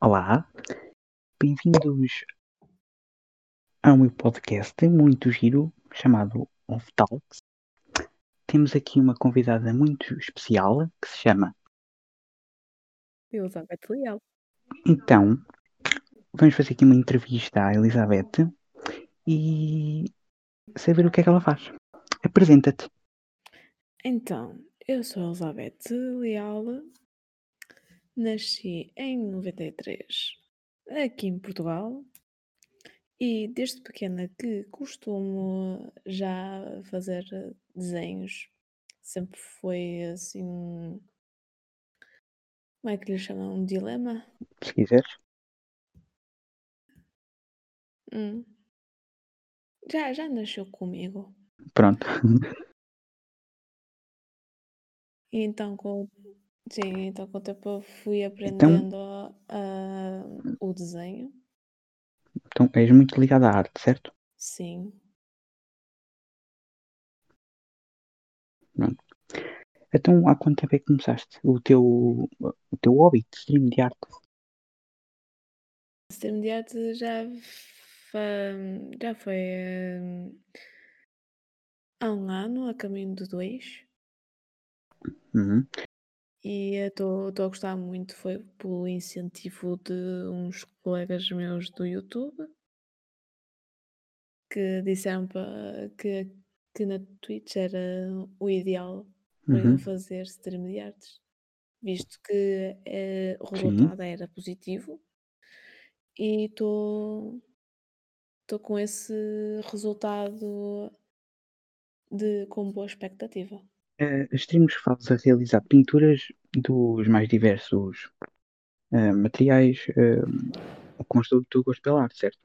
Olá, bem-vindos ao meu podcast muito giro chamado Off Talks. Temos aqui uma convidada muito especial que se chama. Elizabeth Leal. Então, vamos fazer aqui uma entrevista à Elizabeth e saber o que é que ela faz. Apresenta-te. Então, eu sou a Elizabeth Leal, nasci em 93 aqui em Portugal e desde pequena que costumo já fazer desenhos. Sempre foi assim. um- Como é que lhe chamam? Um dilema? Se quiseres. Hum. Já, já nasceu comigo. Pronto. E então com, sim, então com o tempo eu fui Então, aprendendo ah, o desenho. então és muito ligada à arte, certo? Sim. Pronto. Então, há quanto tempo é que começaste o teu, o teu hobby de stream de arte? Stream de arte já, já foi hum, há um ano, a caminho de dois. Uhum. E estou a gostar muito, foi pelo incentivo de uns colegas meus do YouTube que disseram que, que na Twitch era o ideal para eu Uhum. fazer stream de artes, visto que eh, o Sim. resultado era positivo e estou com esse resultado de, com boa expectativa. Uh, que fazes a realizar pinturas dos mais diversos uh, materiais uh, com o teu gosto pela arte, certo?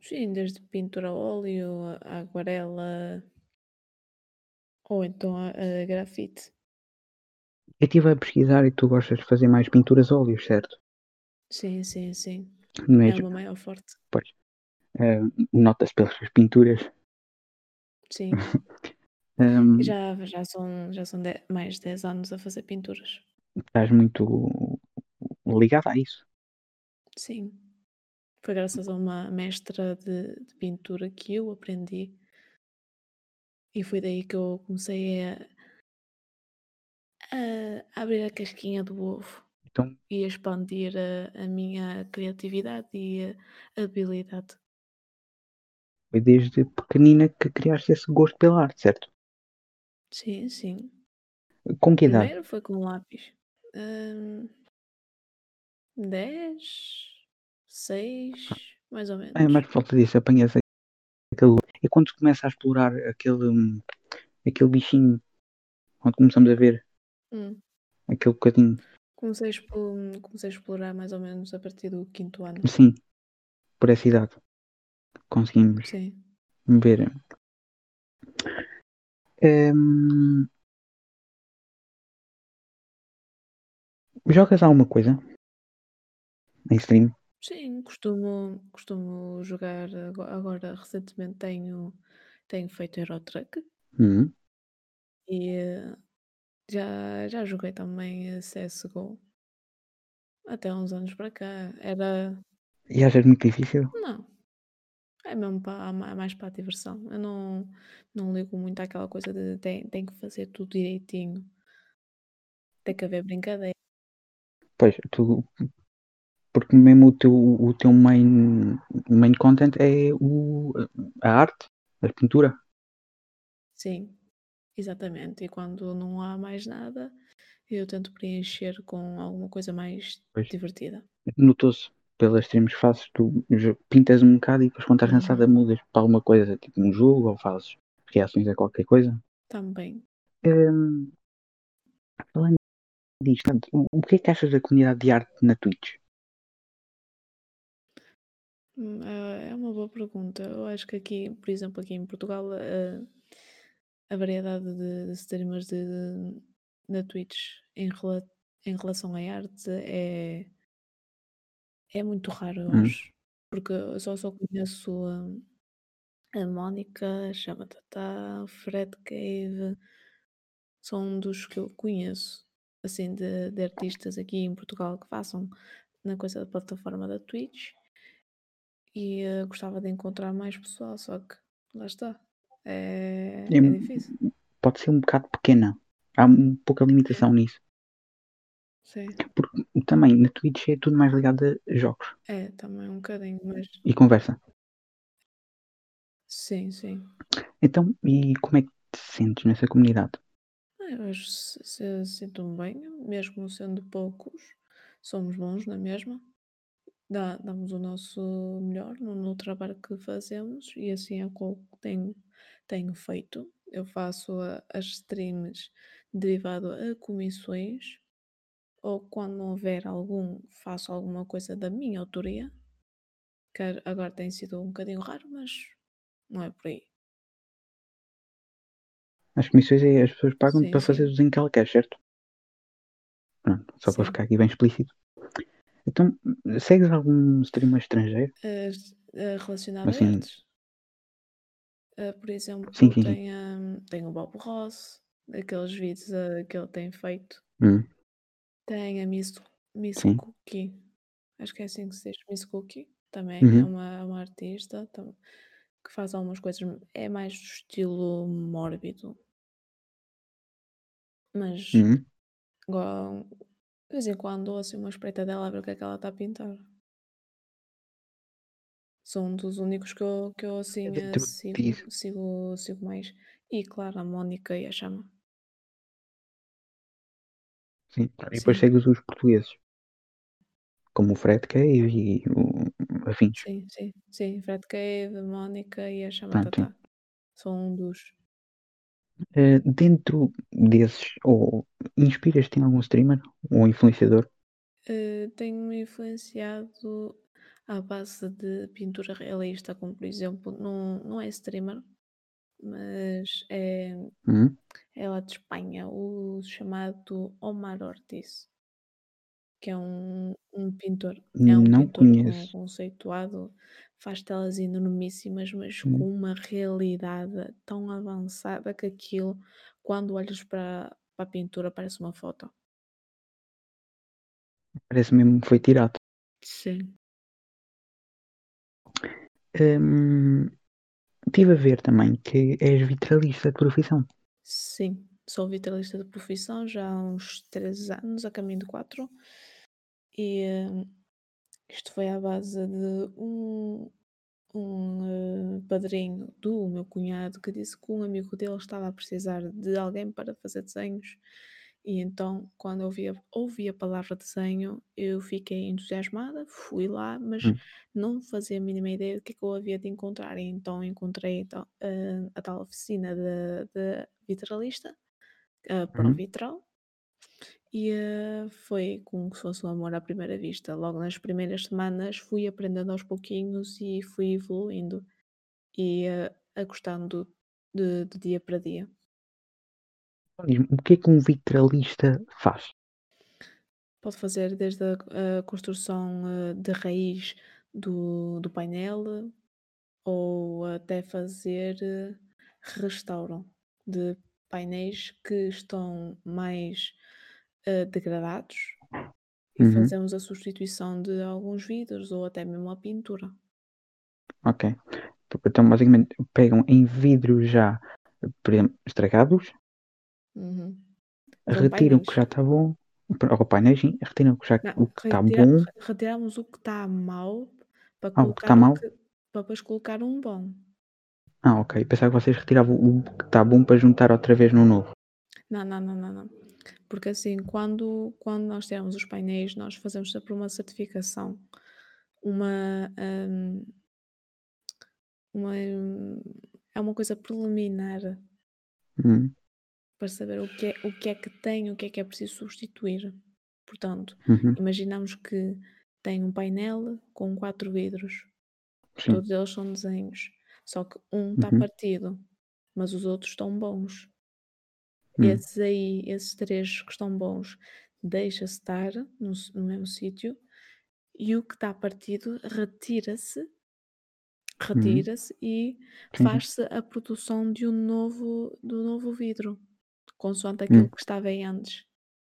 Sim, desde pintura a óleo, a aquarela ou então a, a grafite. Eu estive a pesquisar e tu gostas de fazer mais pinturas a óleos, certo? Sim, sim, sim. É o meu maior forte. Pois. Uh, Nota-se pelas pinturas. Sim. Um, já, já são, já são de- mais de 10 anos a fazer pinturas. estás muito ligado a isso. Sim. Foi graças a uma mestra de, de pintura que eu aprendi. E foi daí que eu comecei a, a abrir a casquinha do ovo Então, e a expandir a, a minha criatividade e a habilidade. foi desde pequenina que criaste esse gosto pela arte, certo? Sim, sim. Com que idade? Primeiro foi com lápis. Hum, 10, 6, mais ou menos. É, mas falta disso, apanhas aquele. É quando se começa a explorar aquele, hum, aquele bichinho, quando começamos a ver Hum. aquele bocadinho. Comecei, a expo- comecei a explorar mais ou menos a partir do quinto ano. Sim, por essa idade. Conseguimos Sim. ver. Hum, jogas alguma coisa? Em stream? Sim, costumo, costumo jogar ago- agora, recentemente tenho, tenho feito Eurotruck Hum. e eh, já, já joguei também CSGO até uns anos para cá. Era. E achas muito difícil? Não. É mesmo para, mais para a diversão. Eu não, não ligo muito àquela coisa de tem, tem que fazer tudo direitinho. Tem que haver brincadeira. Pois, tu. Porque mesmo o teu, o teu main, main content é o, a arte, a pintura. Sim, exatamente. E quando não há mais nada, eu tento preencher com alguma coisa mais Pois. divertida. Notou-se pelas streams que fazes, tu pintas um bocado e depois quando estás cansada Uhum. mudas para alguma coisa, tipo um jogo ou fazes reações a qualquer coisa. Também. Hum, falando disto, o, que é que achas da comunidade de arte na Twitch? Hum, É é uma boa pergunta. Eu acho que aqui, por exemplo, aqui em Portugal, a, a variedade de, de streamers de, na Twitch em, rela- em relação à arte é, é muito raro, Hum. acho. Porque eu só, só conheço hum, a Mónica, a Chama Tatá, o Fred Cave, são dos que eu conheço. assim de, de artistas aqui em Portugal que façam na coisa da plataforma da Twitch e eh, gostava de encontrar mais pessoal, só que lá está. É, É é difícil. Pode ser um bocado pequena. Há um pouca limitação nisso. Sim. Porque também na Twitch é tudo mais ligado a jogos É, também um bocadinho, mas e conversa. sim, sim. Então, e como é que te sentes nessa comunidade? Ah, Eu acho que se, se sinto-me bem, mesmo sendo poucos, somos bons na mesma. Dá, damos o nosso melhor no, no trabalho que fazemos e assim é o que tenho, tenho feito. Eu faço a- as streams derivado a comissões ou quando não houver algum, faço alguma coisa da minha autoria. Que agora tem sido um bocadinho raro, mas não é por aí. As comissões é as pessoas pagam Sim, para fazer sim. o desenho que ela quer, certo? Pronto, só para Sim. ficar aqui bem explícito. Então, segues algum streamer estrangeiro? Eh, relacionado a Assim, artes. Uh, por exemplo, sim, sim, sim. tem, um, tem o Bob Ross, aqueles vídeos uh, que ele tem feito. Hum, Tem a Miss, Miss sim. Cookie, acho que é assim que se diz, Miss Cookie, também é Uhum. uma, uma artista tam- que faz algumas coisas, é mais do estilo mórbido. Mas Uhum. igual, de vez em quando dou assim uma espreita dela a ver o que é que ela está a pintar. São um dos únicos que eu, que eu assim eh, Dentro sigo, sigo, sigo mais. E claro, a Mónica e a Chama. Sim. E depois Sim, segues os portugueses, como o Fred Cave e o afins. sim, sim, sim. Fred Cave, a Mónica e a Chama Pronto, sim. Tatá. São um dos. Eh, dentro desses, ou inspiras-te em algum streamer ou influenciador? Eh, Tenho-me influenciado à base de pintura realista, como por exemplo, não, não é streamer, mas é, Uhum. É lá de Espanha, o chamado Omar Ortiz, que é um, um pintor, é um Não pintor conheço. conceituado, faz telas enormíssimas, mas Hum. com uma realidade tão avançada que aquilo, quando olhas para, para a pintura, parece uma foto. Parece mesmo que foi tirado. Sim. Hum, estive a ver também que és vitralista de profissão. Sim, sou vitalista de profissão já há uns 3 anos, a caminho de 4. E eh, isto foi à base de um, um eh, padrinho do meu cunhado que disse que um amigo dele estava a precisar de alguém para fazer desenhos. E então, quando ouvi a, ouvi a palavra desenho, eu fiquei entusiasmada, fui lá, mas Hum. não fazia a mínima ideia do que é que eu havia de encontrar. E então encontrei então, eh, a tal oficina de, de vitralista, a Pro Uhum. Vitral, e eh, foi como se fosse um amor à primeira vista. Logo nas primeiras semanas fui aprendendo aos pouquinhos e fui evoluindo e eh, a gostando de, de dia para dia. Diz-me, O que é que um vitralista faz? Pode fazer desde a, a construção eh, de raiz do, do painel ou até fazer eh, restauro de painéis que estão mais eh, degradados e Uhum. fazemos a substituição de alguns vidros ou até mesmo a pintura. Ok. Então, basicamente, pegam em vidros já, por exemplo, estragados, Uhum. Retiram o que painéis. já está bom, ou painéis, sim, retiram o que já- Não, o que está retira- bom, re- retiramos o que está mau para Ah, o que colocar está mau? que, para depois colocar um bom. Ah, ok. Pensava que vocês retiravam o que está bom para juntar outra vez no novo. Não, não, não, não, não. Porque assim, quando, quando nós tiramos os painéis, nós fazemos sempre uma certificação. Uma, hum, uma, hum, é uma coisa preliminar Hum, para saber o que, é, o que é que tem, o que é que é preciso substituir. Portanto, uhum, imaginamos que tem um painel com quatro vidros. sim. Todos eles são desenhos. Só que um está Uhum, partido, mas os outros estão bons. hum, Esses aí, esses três que estão bons, deixa-se estar no, no mesmo sítio e o que está partido retira-se, uhum, retira-se e sim, sim. faz-se a produção de um novo, do novo vidro, consoante aquilo Hum, que estava aí antes.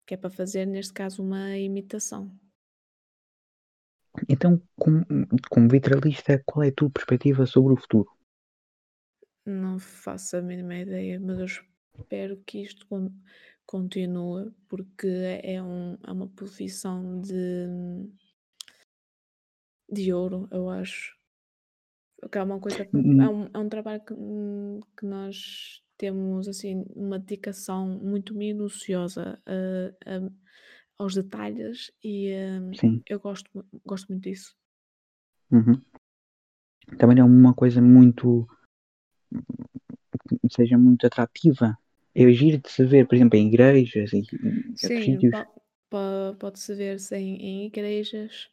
que é para fazer, neste caso, uma imitação. Então, como, como vitralista, qual é a tua perspectiva sobre o futuro? Não faço a mínima ideia, mas eu espero que isto con continue, porque é um é uma profissão de de ouro, eu acho. Que é uma coisa que é Hum, um é um trabalho que, hum, que nós temos, assim, uma dedicação muito minuciosa a a aos detalhes e, hum, sim. eu gosto gosto muito disso. Uhum. Também é uma coisa muito seja muito atrativa. É giro de se ver, por exemplo, em igrejas e Sim, pode-se ver-se em em igrejas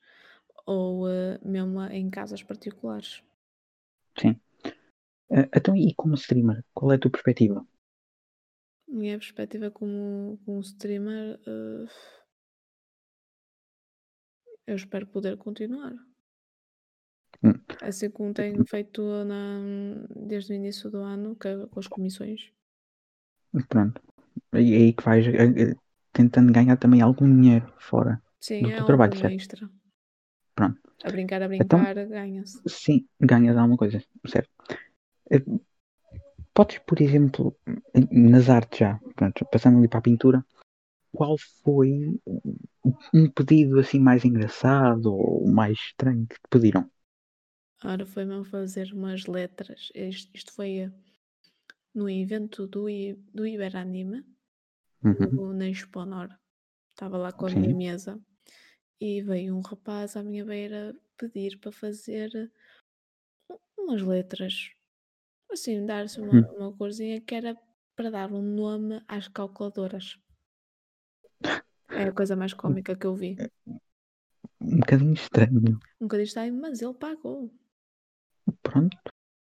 ou, eh, mesmo em casas particulares. Sim. Ah, então e como streamer, qual é a tua perspectiva? Minha perspectiva como como streamer, eh, eu espero poder continuar. Hum, Assim como tenho feito na desde o início do ano ca com as comissões. pronto. É aí que vais, eh eh, tentando ganhar também algum dinheiro fora Sim, do é teu trabalho, certo? extra. Pronto. A brincar, a Então, brincar, ganha-se. sim, ganhas alguma coisa, certo? Eh, podes, por exemplo, nas artes já, pronto, passando ali para a pintura, qual foi um pedido assim mais engraçado ou mais estranho que te pediram? Ora, foi mesmo fazer umas letras. Isto isto foi, eh, no evento do I do Iberanime, Uhum, na Exponor. Estava lá com a minha sim. mesa e veio um rapaz à minha beira pedir para fazer u umas letras, assim, dar-se uma Hum, uma corzinha que era para dar um nome às calculadoras. É a coisa mais cómica que eu vi. um bocadinho estranho. Um bocadinho estranho, mas ele pagou. Pronto,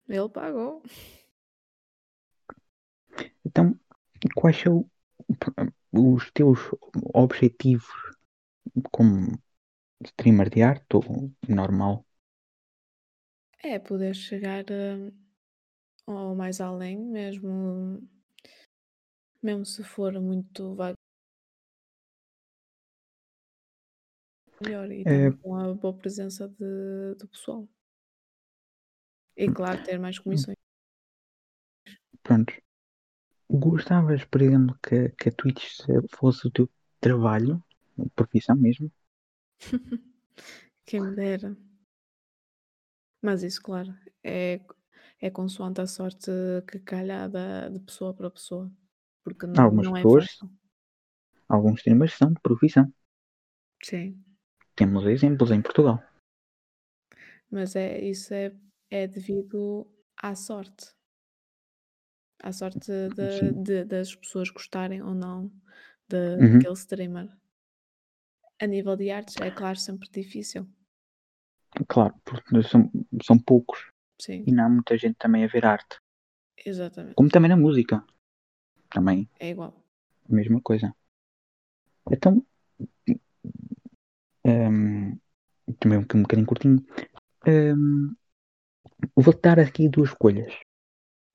Ele pagou. então quais são os teus objetivos como streamer de arte ou normal? É poder chegar, hum, ao mais além, mesmo mesmo se for muito vago melhor e também com a boa presença de do pessoal. E claro, ter mais comissões. pronto. Gostavas, por exemplo, que que a Twitch se fosse o teu trabalho, profissão mesmo? Quem me dera. Mas isso, claro, é é consoante a sorte que calhar da de pessoa para pessoa, porque Algumas não é pessoas, fácil. alguns streamers são de profissão. Sim, Temos exemplos em Portugal. mas é isso é é devido à sorte. À sorte de de das pessoas gostarem ou não da Uhum. daquele streamer. A nível de artes é claro sempre difícil. Claro, porque são são poucos Sim, e não há muita gente também a ver arte. Como exatamente. também na música, também É igual. a mesma coisa. Então, hum, também um boca um bocadinho curtinho, hum, vou-te dar aqui 2 escolhas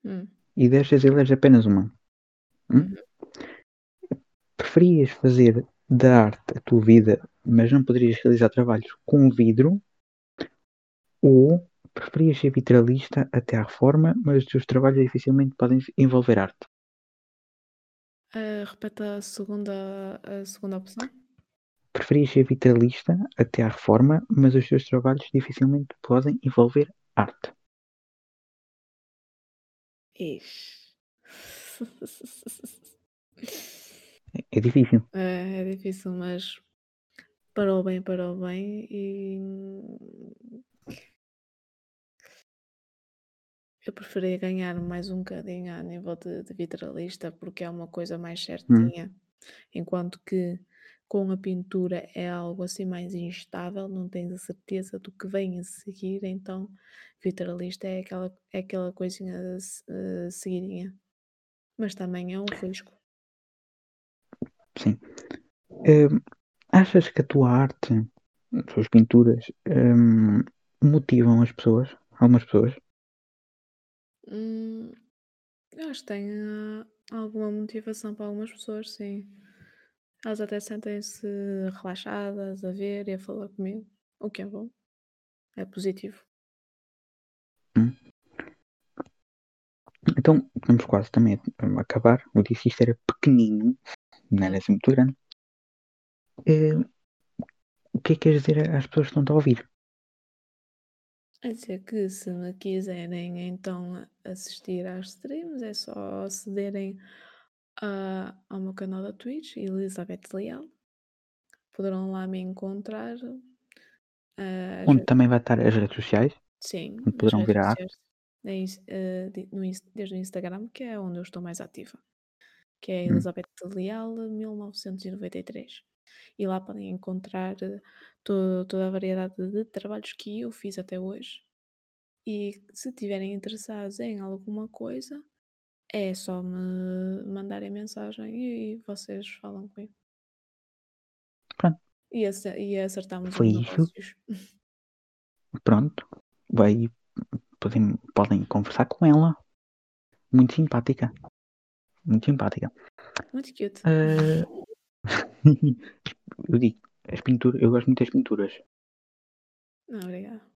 Hum, e destas eleges apenas uma. Hum? uhum. Preferias fazer da arte a tua vida, mas não poderias realizar trabalhos com vidro ou preferias ser vitralista até à reforma, mas os teus trabalhos dificilmente podem envolver arte? Repete a segunda a segunda opção? Preferias ser vitralista até à reforma, mas os teus trabalhos dificilmente podem envolver arte. Ixi. É, é difícil. É, é difícil, mas para o bem, para o bem e eu preferia ganhar mais um bocadinho a nível de, de vitralista porque é uma coisa mais Hum, certinha, enquanto que com a pintura é algo assim mais instável, não tens a certeza do que vem a seguir, então vitralista é aquela, é aquela coisinha a seguidinha, mas também é um risco. sim. Hum, achas que a tua arte, as tuas pinturas, hum, motivam as pessoas? Algumas pessoas? Hum, eu acho que tem ah, alguma motivação para algumas pessoas, sim. Elas até sentem-se relaxadas a ver e a falar comigo, o que é bom. É positivo. Hum. Então, vamos quase também a acabar. Eu disse isto era pequenino, não era assim muito grande. Eh, o que é que queres dizer às pessoas que estão a ouvir? É dizer que se me quiserem então assistir às streams, é só acederem a, ao meu canal da Twitch, Elizabeth Leal. Poderão lá me encontrar. ah, Onde também vai estar as redes sociais. sim, onde poderão ver a ins- desde o Instagram, que é onde eu estou mais ativa, que é Hum. Elizabeth Leal 1993. E lá podem encontrar eh, to- toda a variedade de trabalhos que eu fiz até hoje. E se estiverem interessados em alguma coisa, é só me mandarem mensagem e vocês falam comigo. Pronto. E, e acertamos Foi os isso. Pronto. Vai, podem, podem conversar com ela. Muito simpática. Muito simpática. Muito cute. Eh, eu digo, as pinturas, eu gosto muito das pinturas. Não, obrigada.